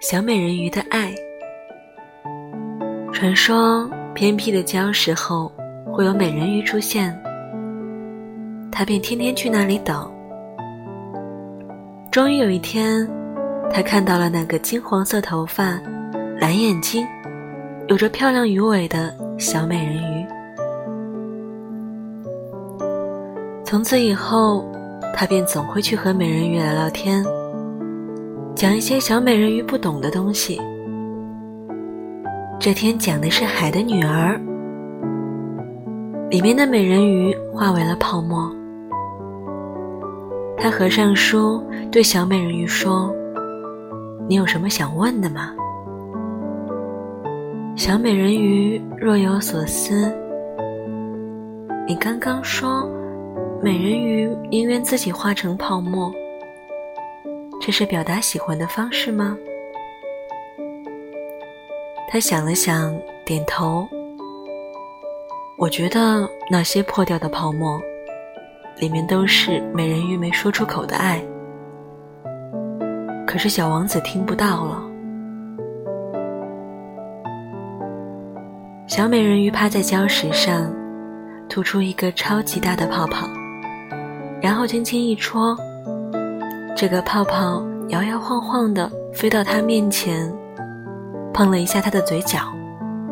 小美人鱼的爱。传说偏僻的礁石后会有美人鱼出现，他便天天去那里等。终于有一天，他看到了那个金黄色头发、蓝眼睛、有着漂亮鱼尾的小美人鱼。从此以后，他便总会去和美人鱼聊聊天。讲一些小美人鱼不懂的东西。这天讲的是海的女儿，里面的美人鱼化为了泡沫。他合上书，对小美人鱼说：“你有什么想问的吗？”小美人鱼若有所思：“你刚刚说，美人鱼宁愿自己化成泡沫。”这是表达喜欢的方式吗？他想了想，点头。我觉得那些破掉的泡沫，里面都是美人鱼没说出口的爱。可是小王子听不到了。小美人鱼趴在礁石上，吐出一个超级大的泡泡，然后轻轻一戳。这个泡泡摇摇晃晃的飞到他面前，碰了一下他的嘴角，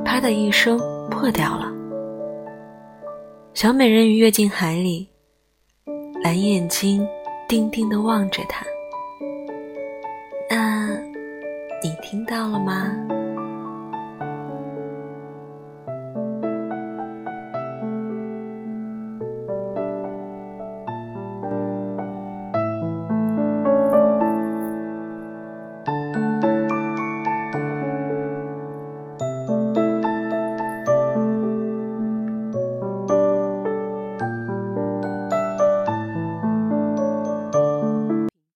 啪的一声破掉了。小美人鱼跃进海里，蓝眼睛定定的望着他。那，你听到了吗？